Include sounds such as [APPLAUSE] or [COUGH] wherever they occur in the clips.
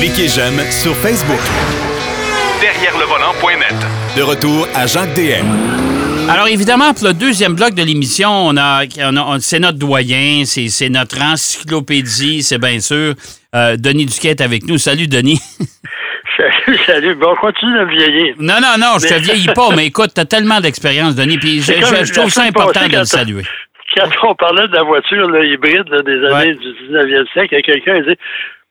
Cliquez j'aime sur Facebook. Derrière le volant.net. De retour à Jacques DM. Alors évidemment, pour le deuxième bloc de l'émission, on a, on a- on- c'est notre doyen, c'est, c'est notre encyclopédie, c'est bien sûr. Euh, Denis Duquet est avec nous. Salut Denis. [LAUGHS] Salut, salut. Bon, on continue de vieillir. Non, non, non, je te vieillis pas, mais écoute, t'as tellement d'expérience, Denis, puis je, trouve ça important de le saluer. Quand on parlait de la voiture là, hybride là, des années Ouais. du 19e siècle, il y a quelqu'un qui dit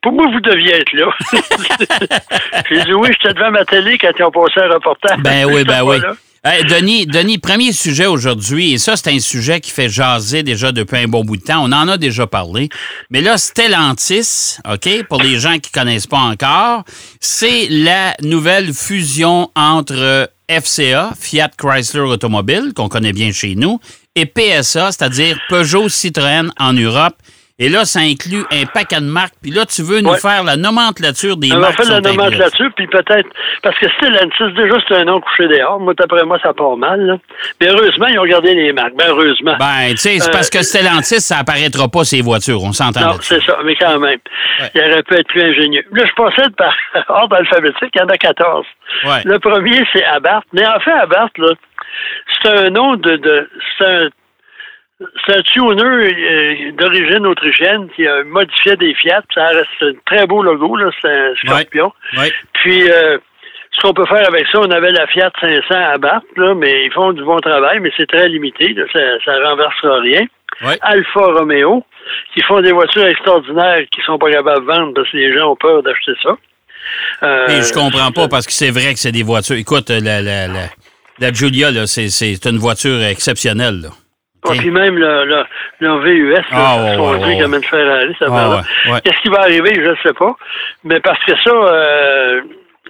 Pour moi, vous deviez être là. [LAUGHS] J'ai dit Oui, j'étais devant ma télé quand ils ont passé un reportage. Ben oui, ben oui. Hey, Denis, Denis, premier sujet aujourd'hui, et ça, c'est un sujet qui fait jaser déjà depuis un bon bout de temps. On en a déjà parlé. Mais là, Stellantis, OK, pour les gens qui connaissent pas encore, c'est la nouvelle fusion entre euh, FCA, Fiat Chrysler Automobile, qu'on connaît bien chez nous, et PSA, c'est-à-dire Peugeot Citroën en Europe. Et là, ça inclut un paquet de marques. Puis là, tu veux nous Ouais. faire la nomenclature des On va marques faire la nomenclature, puis peut-être. Parce que Stellantis, déjà, c'est un nom couché dehors. Moi, d'après moi, ça part mal. là. Mais heureusement, ils ont gardé les marques. Ben, heureusement. Ben, tu sais, c'est Euh, parce que Stellantis, ça apparaîtra pas ces voitures. On s'entend Non, c'est ça, mais quand même. Ouais. Il aurait pu être plus ingénieux. Là, je possède par [LAUGHS] ordre alphabétique, il y en a 14. Ouais. Le premier, c'est Abarth. Mais en fait, Abarth, là, c'est un nom de. de c'est un. C'est un tuner euh, d'origine autrichienne qui a modifié des Fiat. Ça reste un très beau logo, là. C'est un scorpion. Ouais. Puis, euh, ce qu'on peut faire avec ça, on avait la Fiat 500 à Barthes, là, mais ils font du bon travail, mais c'est très limité. là. ça, ça renversera rien. Ouais. Alfa Romeo, qui font des voitures extraordinaires qui sont pas capables de vendre parce que les gens ont peur d'acheter ça. Euh, Et je comprends pas parce que c'est vrai que c'est des voitures. Écoute, la, la, la, la Giulia, là, c'est, c'est une voiture exceptionnelle. Là. Ouais, OK. puis même le, le, le VUS, là, Ah, ouais, son truc une Ferrari, ça Ah, va là. Qu'est-ce qui va arriver, je ne sais pas. Mais parce que ça, euh,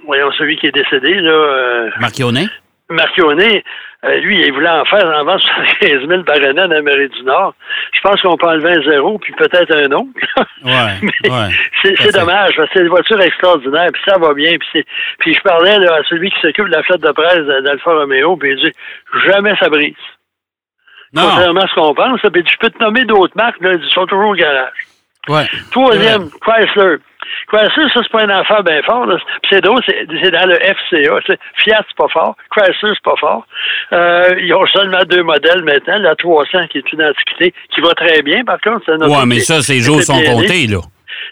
voyons, celui qui est décédé, là, euh, Marchionnet? Marchionnet, euh, lui, il voulait en faire en vente 75 000 par année en Amérique du Nord. Je pense qu'on peut enlever un zéro, puis peut-être un autre. [LAUGHS] Ouais. C'est dommage, parce que c'est une voiture extraordinaire, puis ça va bien. Puis, je parlais là, à celui qui s'occupe de la flotte de presse d'Alfa Romeo, puis il dit jamais ça brise. Non. Contrairement à ce qu'on pense, puis dit, je peux te nommer d'autres marques, là, ils sont toujours au garage. Ouais. Troisième, Chrysler. Chrysler, ça, c'est pas un affaire bien fort. c'est drôle, c'est c'est dans le FCA. Fiat, c'est pas fort. Chrysler, c'est pas fort. Euh, ils ont seulement deux modèles maintenant. La 300, qui est une antiquité, qui va très bien, par contre. c'est Ouais, mais ça, ces jours sont comptés, là.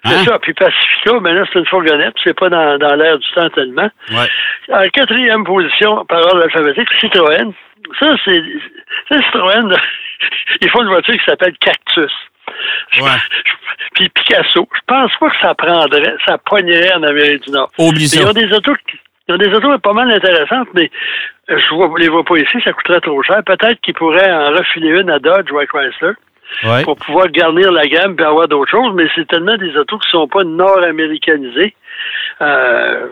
C'est Hein? ça. Puis Pacifica, mais là, c'est une fourgonnette. C'est pas dans, dans l'air du temps tellement. Ouais. En quatrième position, par ordre alphabétique, Citroën. Ça, c'est Citroën. Ils font une voiture qui s'appelle Cactus. Ouais. [LAUGHS] Puis Picasso. Je pense pas que ça prendrait, ça pognerait en Amérique du Nord. Oublie ça. Ils ont des autos, qui- ils ont des autos pas mal intéressantes, mais je vois, les vois pas ici, ça coûterait trop cher. Peut-être qu'ils pourraient en refiler une à Dodge ou à Chrysler Ouais. pour pouvoir garnir la gamme et avoir d'autres choses, mais c'est tellement des autos qui sont pas nord-américanisées. Euh,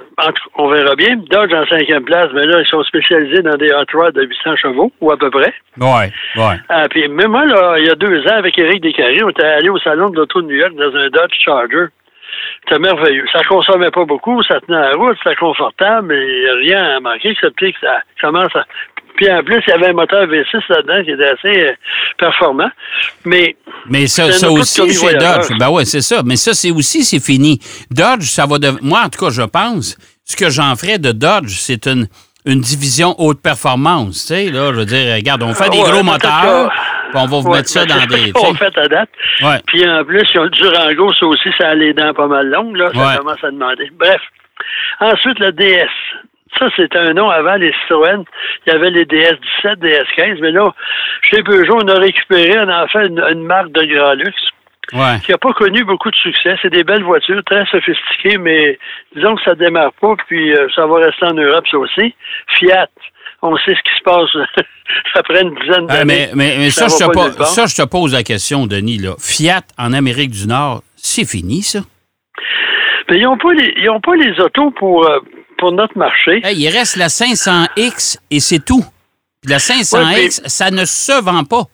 on verra bien. Dodge en cinquième place, mais là, ils sont spécialisés dans des hot rods de 800 chevaux, ou à peu près. Ouais. Ouais. Ah, puis même moi, là, il y a deux ans, avec Éric Descarrés, on était allé au salon de l'auto de New York dans un Dodge Charger. C'était merveilleux. Ça consommait pas beaucoup, ça tenait la route, c'était confortable, mais rien à manquer, excepté que ça commence à... Puis en plus, il y avait un moteur V6 là-dedans qui était assez euh, performant. Mais Mais ça, C'est ça aussi, voyageur. Dodge. Ben ouais, c'est ça. Mais ça, c'est aussi, c'est fini. Dodge, ça va devenir. Moi, en tout cas, je pense, ce que j'en ferais de Dodge, c'est une, une division haute performance. Tu sais, là, je veux dire, regarde, on fait des Ouais, gros moteurs, puis on va vous Ouais, mettre ça dans c'est des. [LAUGHS] sais. fait à date. Ouais. Puis en plus, ils ont le Durango, ça aussi, ça a les dents pas mal longues, là. Ça commence à demander. Bref. Ensuite, le DS. Ça, c'était un nom avant les Citroën. Il y avait les DS17, DS15, mais là, chez Peugeot, on a récupéré, on a fait une, une marque de grand luxe Ouais. qui n'a pas connu beaucoup de succès. C'est des belles voitures, très sophistiquées, mais disons que ça démarre pas, puis euh, ça va rester en Europe, ça aussi. Fiat, on sait ce qui se passe [LAUGHS] après une dizaine d'années. mais, mais, mais ça, va je pas ça, je te pose la question, Denis. Là. Fiat en Amérique du Nord, c'est fini, ça? Mais ils n'ont pas, les- ils ont pas les autos pour, euh, pour notre marché. Hey, il reste la 500X et c'est tout. Puis la 500X, ça ne se vend pas.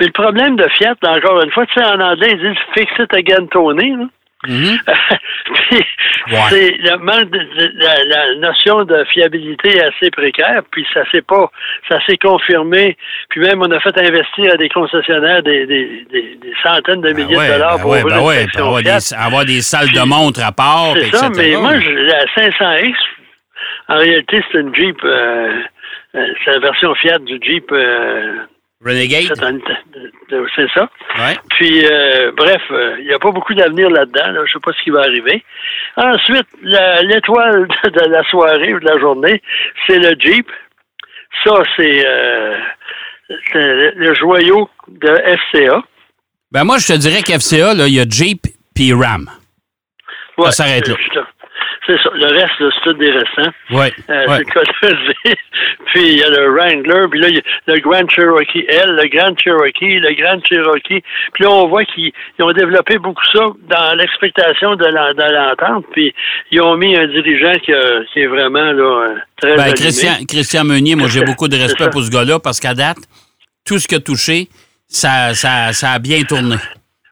Mais le problème de Fiat, encore une fois, tu sais, en anglais, ils disent fix it again, Tony. là. Mhm. [LAUGHS] puis, c'est le manque de, la, la, notion de fiabilité est assez précaire, puis ça s'est pas, ça s'est confirmé. Puis même, on a fait investir à des concessionnaires des, des, des, centaines de milliers de dollars pour ben ouais, ben avoir, des, avoir, des, salles de montre à part. C'est ça, mais moi, je, la 500X, en réalité, c'est une Jeep, euh, euh, c'est la version Fiat du Jeep. Euh, Renegade? C'est ça. Ouais. Puis, euh, bref, il n'y a pas beaucoup d'avenir là-dedans. Je ne sais pas ce qui va arriver. Ensuite, l'étoile [LAUGHS] de la soirée ou de la journée, c'est le Jeep. Ça, c'est le, joyau de FCA. Ben moi, je te dirais qu'FCA, il y a Jeep puis Ram. Ouais, ça s'arrête là. C'est ça. Le reste, c'est tout des restants. Oui. Euh, C'est le [LAUGHS] puis il y a le Wrangler, puis là, il y a le Grand Cherokee L, le Grand Cherokee, le Grand Cherokee. Puis là, on voit qu'ils ont développé beaucoup ça dans l'expectation de l'entente. Puis ils ont mis un dirigeant qui, qui est vraiment là, très ben, Christian, Christian Meunier, moi, j'ai beaucoup de respect pour ce gars-là parce qu'à date, tout ce qu'il a touché, ça, ça, ça a bien tourné.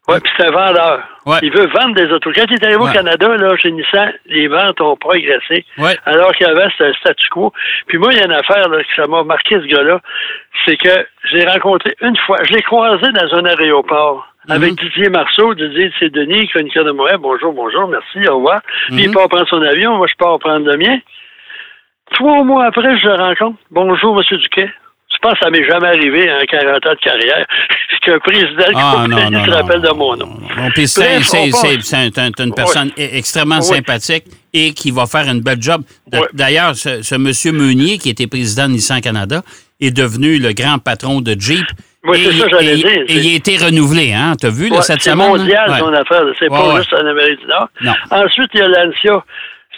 Oui, puis c'est un vendeur. Il veut vendre des autos. Quand il est arrivé au Canada, là, chez Nissan, les ventes ont progressé. Alors qu'avant, c'était un statu quo. Puis moi, il y a une affaire là, qui ça m'a marqué ce gars-là. C'est que je l'ai rencontré une fois. Je l'ai croisé dans un aéroport. Mhm. Avec Didier Marceau, Didier c'est Denis, chroniqueur de Montréal. Bonjour, bonjour, merci, au revoir. Puis il mhm. part prendre son avion, moi je pars prendre le mien. Trois mois après, je le rencontre. Bonjour, Monsieur Duquet. Je pense que ça m'est jamais arrivé en 40 ans de carrière [LAUGHS] qu'un président ah, se rappelle de mon nom. c'est une personne e- extrêmement sympathique et qui va faire une belle job. D'ailleurs, ce, monsieur Meunier, qui était président de Nissan Canada, est devenu le grand patron de Jeep. Oui, c'est ça, j'allais dire. Et il a été renouvelé, hein? Tu as vu, là, cette semaine? C'est mondial, son affaire. C'est pas juste en Amérique du Nord. Non. Ensuite, il y a Lancia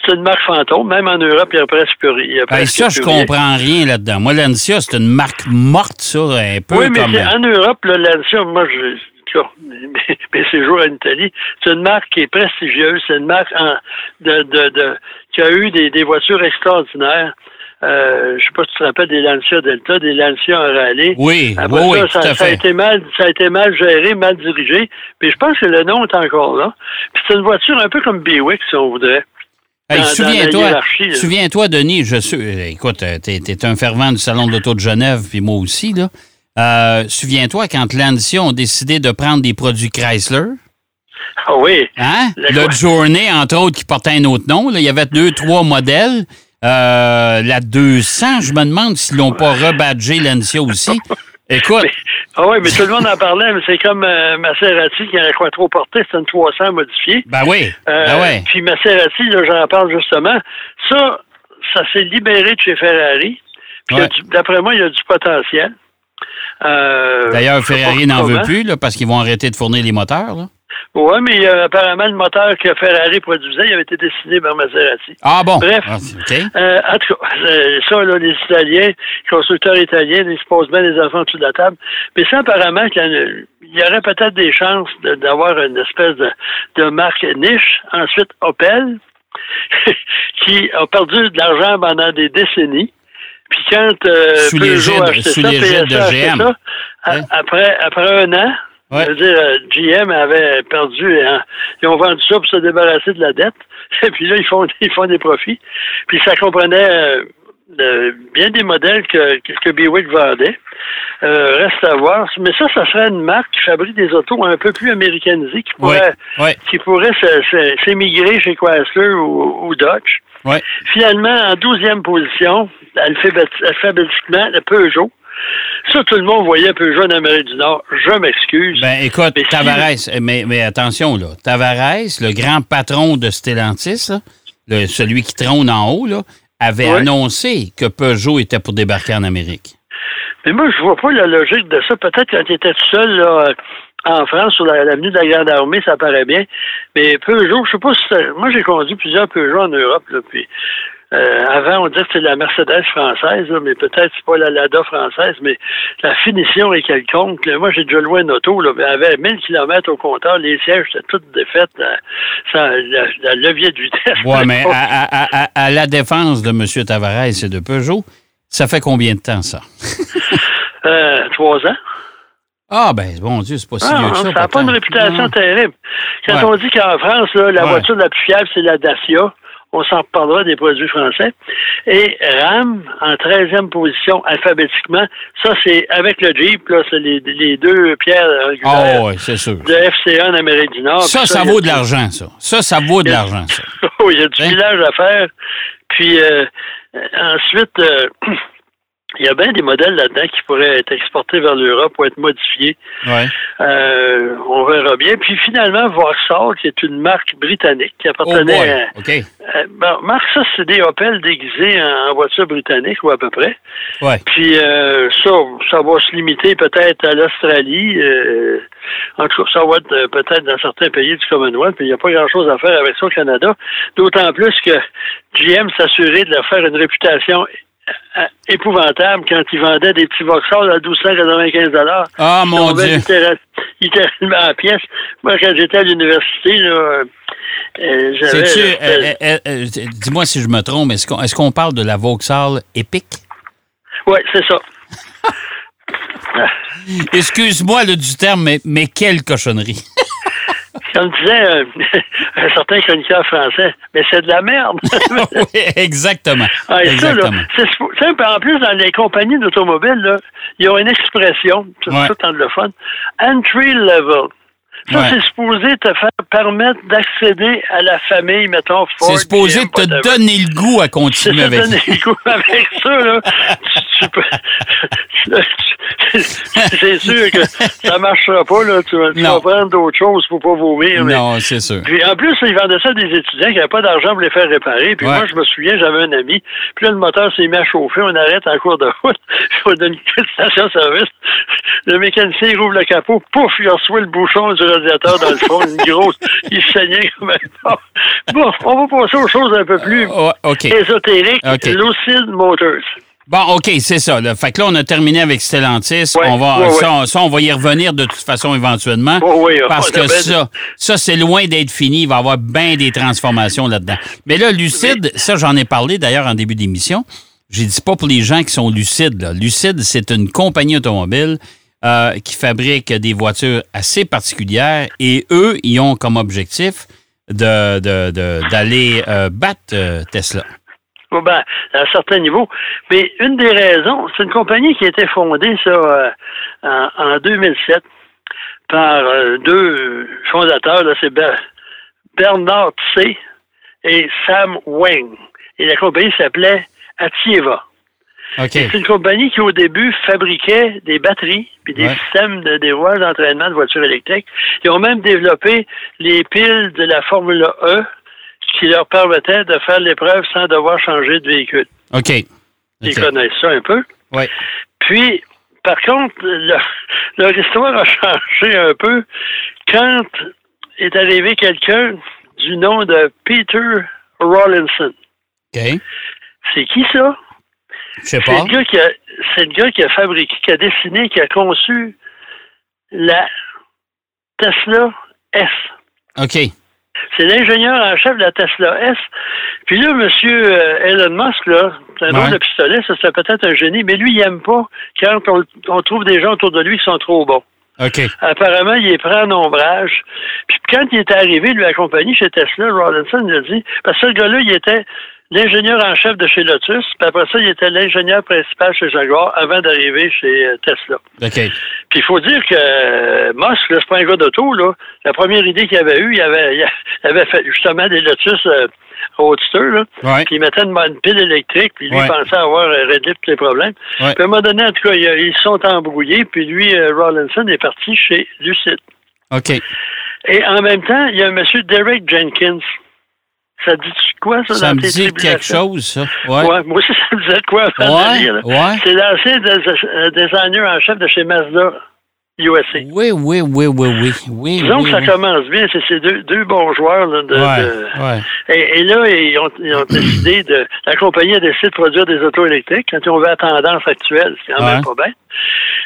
c'est une marque fantôme. Même en Europe, il y a presque plus rien. ça, je comprends rien là-dedans. Moi, Lancia, c'est une marque morte, ça, un peu Oui, mais en Europe, le Lancia, moi, je [LAUGHS] mes séjours en Italie, c'est une marque qui est prestigieuse, c'est une marque de, de, de, qui a eu des, des voitures extraordinaires. Euh, je sais pas si tu te rappelles des Lancia Delta, des Lancia en rallye. Oui, oui, ça, ça, ça, a été mal, ça a été mal géré, mal dirigé. Puis je pense que le nom est encore là. Puis c'est une voiture un peu comme Buick, si on voudrait. Souviens-toi, souviens-toi, Denis, je suis, écoute, t'es es un fervent du Salon de l'Auto de Genève, puis moi aussi, là. Euh, souviens-toi, quand Lancia ont décidé de prendre des produits Chrysler? Ah oui. Hein? Le Journey, entre autres, qui portait un autre nom. il y avait deux, trois modèles. Euh, la 200, je me demande s'ils l'ont pas rebadgé Lancia aussi. [LAUGHS] Écoute. ah oui, mais tout le monde en parlait, mais c'est comme euh, Maserati qui a quoi trop porté, c'est une 300 modifiée. Ben oui. ben oui. Puis Maserati, j'en parle justement. Ça, ça s'est libéré de chez Ferrari. Puis d'après moi, il y a du potentiel. Euh, D'ailleurs, Ferrari n'en veut plus là, parce qu'ils vont arrêter de fournir les moteurs. Là. Oui, mais euh, apparemment, le moteur que Ferrari produisait, il avait été dessiné par Maserati. Ah bon? Bref. Ah, euh, en tout cas, ça, là, les Italiens, les constructeurs italiens, ils se posent bien les enfants de la table. Mais ça, apparemment, il y aurait peut-être des chances d'avoir une espèce de, de marque niche. Ensuite, Opel, [LAUGHS] qui a perdu de l'argent pendant des décennies. Puis quand euh, sous Peugeot a acheté ça, PSA ça, hein? après, après un an, je veux dire, euh, GM avait perdu, hein, ils ont vendu ça pour se débarrasser de la dette, [LAUGHS] et puis là, ils font, ils font des profits. Puis ça comprenait euh, bien des modèles que, que Buick vendait. Euh, reste à voir. Mais ça, ça serait une marque qui fabrique des autos un peu plus américanisées, qui pourrait, qui pourrait s'émigrer chez Chrysler ou, ou Dodge. Finalement, en douzième position, alphabétiquement, le Peugeot. Ça, tout le monde voyait Peugeot en Amérique du Nord. Je m'excuse. Ben, écoute, mais Tavares, mais, mais, attention, là. Tavares, le grand patron de Stellantis, celui qui trône en haut, là, avait annoncé que Peugeot était pour débarquer en Amérique. Mais moi, je vois pas la logique de ça. Peut-être quand il était tout seul, là, en France, sur l'avenue de la Grande Armée, ça paraît bien. Mais Peugeot, je sais pas si Moi, j'ai conduit plusieurs Peugeot en Europe, là, puis euh, avant, on disait que c'est la Mercedes française, mais peut-être c'est pas la Lada française, mais la finition est quelconque. Moi, j'ai déjà loué une auto, là, elle avait 1000 km au compteur, les sièges étaient toutes défaites, la, la, levier de vitesse. Oui, [LAUGHS] mais à, la défense de M. Tavares et de Peugeot, ça fait combien de temps, ça? [LAUGHS] euh, trois ans. Ah, ben, bon Dieu, c'est pas si Ah, vieux que ça. ça n'a pas une réputation Non. terrible. Quand Ouais. on dit qu'en France, là, la Ouais. voiture la plus fiable, c'est la Dacia, on s'en reparlera des produits français. Et RAM, en 13e position alphabétiquement, ça, c'est avec le Jeep, là, c'est les, les deux pierres Ah, oui, c'est sûr. de FCA en Amérique du Nord. Ça, ça vaut de l'argent, ça. Ça, ça vaut de l'argent, ça. [LAUGHS] Il y a du Hein? village à faire. Puis euh, ensuite, euh, [CLEARS THROAT] il y a bien des modèles là-dedans qui pourraient être exportés vers l'Europe ou être modifiés. Ouais. Euh, on verra bien. Puis finalement, Vauxhall, qui est une marque britannique qui Oh appartenait boy. à... OK. Euh, bon, Marc, ça, c'est des Opel déguisés en, en voiture britannique, ou à peu près. Ouais. Puis euh, ça, ça va se limiter peut-être à l'Australie. euh, en tout cas, ça va être euh, peut-être dans certains pays du Commonwealth, puis il n'y a pas grand-chose à faire avec ça au Canada. D'autant plus que GM s'assurait de leur faire une réputation épouvantable quand ils vendaient des petits Vauxhall à 1295 Ah, mon Dieu. littéra- littéralement à la pièce. Moi, quand j'étais à l'université, là, euh, euh, j'avais... Euh, euh, euh, euh, dis-moi si je me trompe, est-ce qu'on qu'on parle de la Vauxhall Epic? Oui, c'est ça. [LAUGHS] Excuse-moi le du terme, mais, mais quelle cochonnerie. [LAUGHS] Comme disait euh, [LAUGHS] un certain chroniqueur français, mais c'est de la merde. [LAUGHS] oui, exactement. [LAUGHS] Ah, et ça, là, exactement. en plus, dans les compagnies d'automobiles, ils ont une expression, c'est Ouais. tout anglophone, entry level. Ça, Ouais. c'est supposé te faire permettre d'accéder à la famille, mettons, Ford. C'est supposé GM, te donner le goût à continuer ça, avec donner le goût avec ça, là. tu- tu peux- [LAUGHS] c'est sûr que ça marchera pas, là. Tu, vas- tu vas prendre d'autres choses pour pas vomir. mais- Non, c'est sûr. puis en plus, ils vendaient ça à des étudiants qui n'avaient pas d'argent pour les faire réparer. Puis Ouais. moi, je me souviens, j'avais un ami. Puis là, le moteur s'est mis à chauffer. On arrête en cours de route. [LAUGHS] On donne une station-service. Le mécanicien il rouvre le capot. Pouf, il reçoit le bouchon du radiateur dans le fond. Une grosse. [LAUGHS] Il saignait comme un. Bon, on va passer aux choses un peu plus OK. ésotériques. OK. Lucid Motors. Bon, OK, c'est ça. Là. Fait que là, on a terminé avec Stellantis. Ouais, on va, ouais, ça, on- ça, on va y revenir de toute façon éventuellement. Oh oui, parce que ça, ça c'est loin d'être fini. Il va y avoir bien des transformations là-dedans. Mais là, Lucide, ça, j'en ai parlé d'ailleurs en début d'émission. J'ai dit pas pour les gens qui sont lucides. Là. Lucide, c'est une compagnie automobile euh, qui fabrique des voitures assez particulières et eux, ils ont comme objectif de, de- de- d'aller euh, battre euh, Tesla. Ben, à un certain niveau. Mais une des raisons, c'est une compagnie qui a été fondée ça, euh, en, en 2007 par euh, deux fondateurs. C'est Ber- Bernard C. et Sam Wang. Et la compagnie s'appelait Atieva. C'est une compagnie qui, au début, fabriquait des batteries puis des Ouais. systèmes de dérouage d'entraînement de voitures électriques. Ils ont même développé les piles de la Formule E qui leur permettaient de faire l'épreuve sans devoir changer de véhicule. OK. Ils connaissent ça un peu. Ouais. Puis, par contre, leur, leur histoire a changé un peu quand est arrivé quelqu'un du nom de Peter Rawlinson. OK. C'est qui ça? Je sais C'est pas. le c'est le gars qui a fabriqué, qui a dessiné, qui a conçu la Tesla S. OK. C'est l'ingénieur en chef de la Tesla S. Puis là, monsieur euh, Elon Musk, là, c'est un de pistolet, ça c'est peut-être un génie, mais lui, il aime pas quand on, on trouve des gens autour de lui qui sont trop bons. OK. Apparemment, il est prêt en ombrage. Puis quand il est arrivé, lui, la compagnie chez Tesla, Rawlinson, il a dit, parce que ce gars-là, il était l'ingénieur en chef de chez Lotus, puis après ça, il était l'ingénieur principal chez Jaguar avant d'arriver chez euh, Tesla. OK. Puis il faut dire que euh, Musk, là, c'est pas un gars d'auto, là. La première idée qu'il avait eue, il avait, il [LAUGHS] avait fait justement des Lotus euh, Roadster, là. Ouais. Puis il mettait une, une pile électrique, puis lui Ouais. pensait avoir euh, réglé tous les problèmes. Ouais. Puis à un moment donné, en tout cas, ils, sont embrouillés, puis lui, euh, Rawlinson, est parti chez Lucid. OK. Et en même temps, il y a un monsieur Derek Jenkins. Ça dit quoi, ça, Ça dans me tes dit quelque chose, ça. Ouais. Ouais. moi aussi, [LAUGHS] ça me disait quoi de Ouais. Ouais. C'est l'ancien dés- euh, designer en chef de chez Mazda USA. Oui, oui, oui, oui, oui. oui Disons oui, que ça oui. commence bien. C'est ces deux, deux bons joueurs. Là, de, Ouais, de- ouais. Et, et là, ils ont, ils ont décidé de. La compagnie a décidé de produire des autos électriques quand ils ont vu la tendance actuelle. C'est quand même pas bien.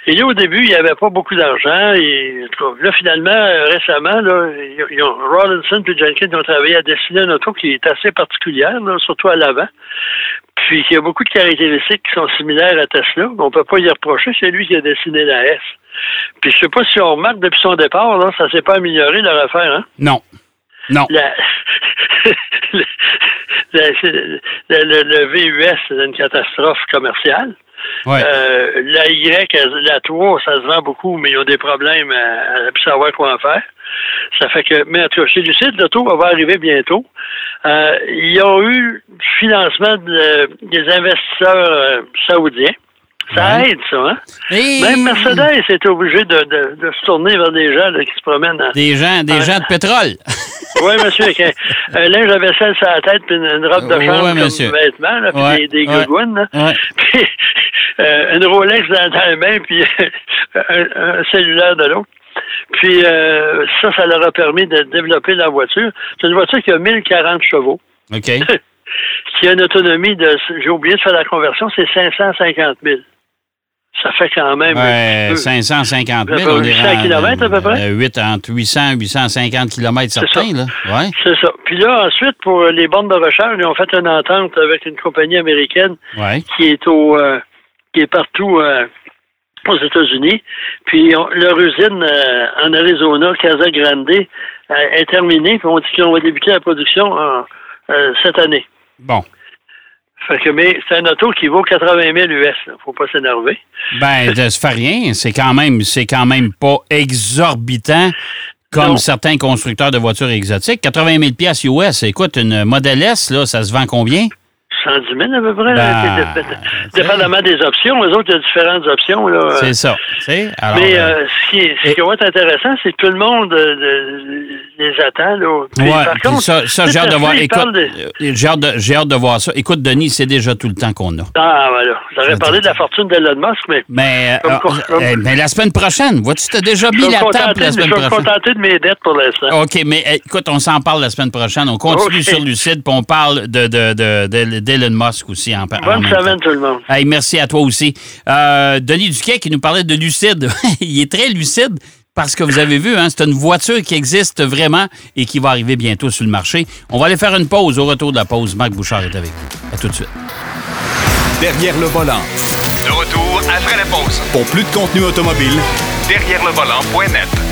Et là, au début, il n'y avait pas beaucoup d'argent. Et là, finalement, euh, récemment, là, ils ont, Rawlinson et Jenkins ont travaillé à dessiner une auto qui est assez particulière, là, surtout à l'avant. Puis il y a beaucoup de caractéristiques qui sont similaires à Tesla. On ne peut pas y reprocher. C'est lui qui a dessiné la S. Puis je sais pas si on remarque depuis son départ, là, ça s'est pas amélioré leur affaire, hein? Non. Non. La- [LAUGHS] le, le- le VUS, c'est une catastrophe commerciale. Ouais. Euh, la Y, la 3, ça se vend beaucoup, mais ils ont des problèmes à, savoir quoi en faire. Ça fait que, mais en tout cas, chez Lucide, l'auto va arriver bientôt. Euh, ils ont eu financement de- des investisseurs euh, saoudiens. Ça Ouais. aide, ça, hein? Et Même Mercedes est obligé de, de- de se tourner vers des gens là, qui se promènent. en- Des gens, des Ouais. gens de pétrole. [LAUGHS] Oui, monsieur, avec un, un linge à vaisselle sur la tête puis une, une robe de Ouais, chambre monsieur. comme vêtement, là, puis Ouais, des, des ouais. gougounes, là. Ouais. [LAUGHS] Puis euh, une Rolex dans, dans la main, puis [LAUGHS] un, un cellulaire de l'autre. Puis euh, ça, ça leur a permis de développer la voiture. C'est une voiture qui a 1040 chevaux, OK. qui a une autonomie de, j'ai oublié de faire la conversion, c'est 550 000. Ça fait quand même... Ouais, un peu. 550 000. Ça fait on est 800 rendu, kilomètres, à peu près? euh, huit- entre 800 et 850 km certains, là. Ouais. C'est ça. Puis là, ensuite, pour les bornes de recharge, ils ont fait une entente avec une compagnie américaine Ouais. qui est au euh, qui est partout euh, aux États-Unis. Puis on- leur usine euh, en Arizona, Casa Grande, euh, est terminée. Puis on dit qu'on va débuter la production en, euh, cette année. Bon. Fait que, mais c'est un auto qui vaut 80 000 US. Là. Faut pas s'énerver. Ben, ça [LAUGHS] fait rien. C'est quand même, c'est quand même pas exorbitant comme Non. certains constructeurs de voitures exotiques. 80 000 pièces US. Écoute, une Model S, là, ça se vend combien? 110 000 à peu près. Ben, Dép- Dépendamment des options. Les autres, il y a différentes options. Là. C'est ça. Alors, Mais euh, euh, ce, qui, est- ce et- qui va être intéressant, c'est que tout le monde euh, les attend. Là. Puis, Ouais, par puis contre, ça, ça j'ai hâte de voir. Écoute, de- euh, j'ai hâte, de- j'ai hâte de voir ça. Écoute, Denis, c'est déjà tout le temps qu'on a. Ah, voilà. J'aurais parlé de la fortune d'Elon Musk, mais euh, comme- euh, mais la semaine prochaine, vois-tu, t'as déjà je mis la table la je semaine vais me prochaine? contenter de mes dettes pour l'instant. OK, mais euh, écoute, on s'en parle la semaine prochaine. On continue sur Lucide, puis on parle de, de, de, de- d'Elon Musk aussi en, Bonne semaine, tout le monde. Hey, merci à toi aussi. Euh, Denis Duquet qui nous parlait de lucide. [LAUGHS] Il est très lucide parce que vous avez vu, hein, c'est une voiture qui existe vraiment et qui va arriver bientôt sur le marché. On va aller faire une pause. Au retour de la pause, Marc Bouchard est avec vous. À tout de suite. Derrière le volant. De retour après la pause. Pour plus de contenu automobile, Derrière le volant.net.